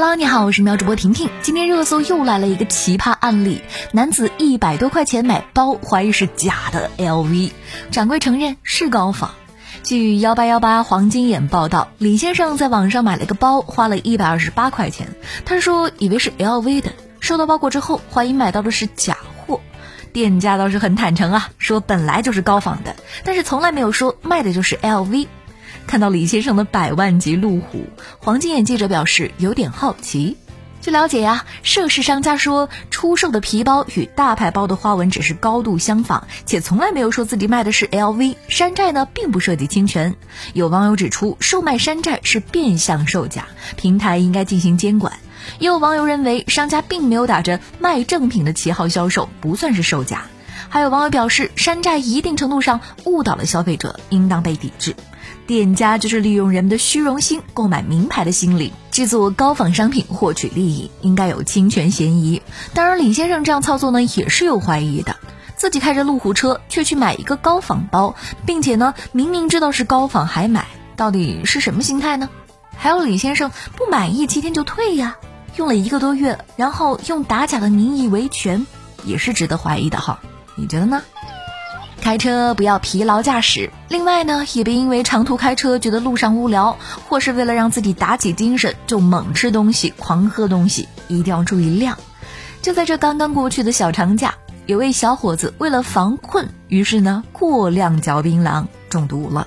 Hello，你好，我是苗主播婷婷。今天热搜又来了一个奇葩案例：男子一百多块钱买包，怀疑是假的 LV，掌柜承认是高仿。据幺八幺八黄金眼报道，李先生在网上买了个包，花了一百二十八块钱。他说以为是 LV 的，收到包裹之后，怀疑买到的是假货。店家倒是很坦诚啊，说本来就是高仿的，但是从来没有说卖的就是 LV。看到李先生的百万级路虎，黄金眼记者表示有点好奇。据了解呀，涉事商家说出售的皮包与大牌包的花纹只是高度相仿，且从来没有说自己卖的是 LV 山寨呢，并不涉及侵权。有网友指出，售卖山寨是变相售假，平台应该进行监管。也有网友认为，商家并没有打着卖正品的旗号销售，不算是售假。还有网友表示，山寨一定程度上误导了消费者，应当被抵制。店家就是利用人们的虚荣心购买名牌的心理，制作高仿商品获取利益，应该有侵权嫌疑。当然，李先生这样操作呢，也是有怀疑的。自己开着路虎车，却去买一个高仿包，并且呢，明明知道是高仿还买，到底是什么心态呢？还有李先生不满意七天就退呀，用了一个多月，然后用打假的名义维权，也是值得怀疑的哈。你觉得呢？开车不要疲劳驾驶。另外呢，也别因为长途开车觉得路上无聊，或是为了让自己打起精神就猛吃东西、狂喝东西，一定要注意量。就在这刚刚过去的小长假，有位小伙子为了防困，于是呢过量嚼槟榔，中毒了。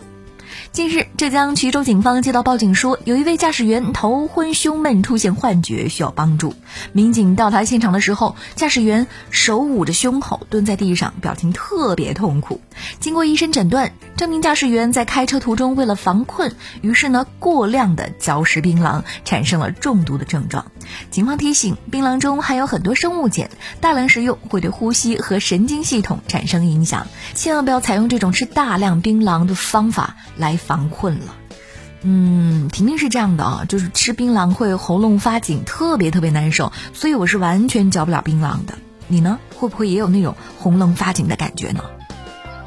近日，浙江衢州警方接到报警说，有一位驾驶员头昏胸闷，出现幻觉，需要帮助。民警到达现场的时候，驾驶员手捂着胸口，蹲在地上，表情特别痛苦。经过医生诊断，这名驾驶员在开车途中为了防困，于是呢过量的嚼食槟榔，产生了中毒的症状。警方提醒，槟榔中含有很多生物碱，大量食用会对呼吸和神经系统产生影响，千万不要采用这种吃大量槟榔的方法来。防困了，嗯，婷婷是这样的啊，就是吃槟榔会喉咙发紧，特别特别难受，所以我是完全嚼不了槟榔的。你呢，会不会也有那种喉咙发紧的感觉呢？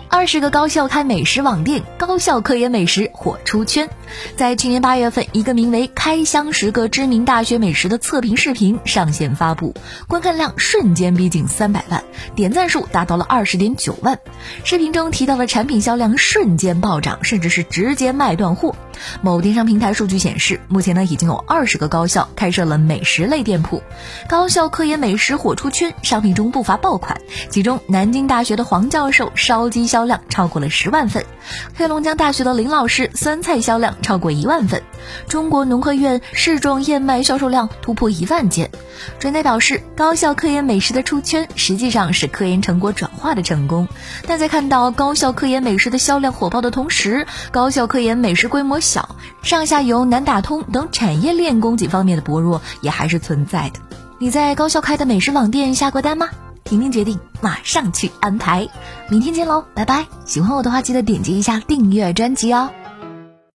二十个高校开美食网店，高校科研美食火出圈。在去年八月份，一个名为《开箱十个知名大学美食》的测评视频上线发布，观看量瞬间逼近三百万，点赞数达到了二十点九万。视频中提到的产品销量瞬间暴涨，甚至是直接卖断货。某电商平台数据显示，目前呢已经有二十个高校开设了美食类店铺，高校科研美食火出圈，商品中不乏爆款。其中，南京大学的黄教授烧鸡销量超过了十万份，黑龙江大学的林老师酸菜销量超过一万份，中国农科院试种燕麦销售量突破一万件。专家表示，高校科研美食的出圈，实际上是科研成果转化的成功。但在看到高校科研美食的销量火爆的同时，高校科研美食规模小，上下游难打通等产业链供给方面的薄弱也还是存在的。你在高校开的美食网店下过单吗？婷婷决定马上去安排，明天见喽，拜拜！喜欢我的话，记得点击一下订阅专辑哦。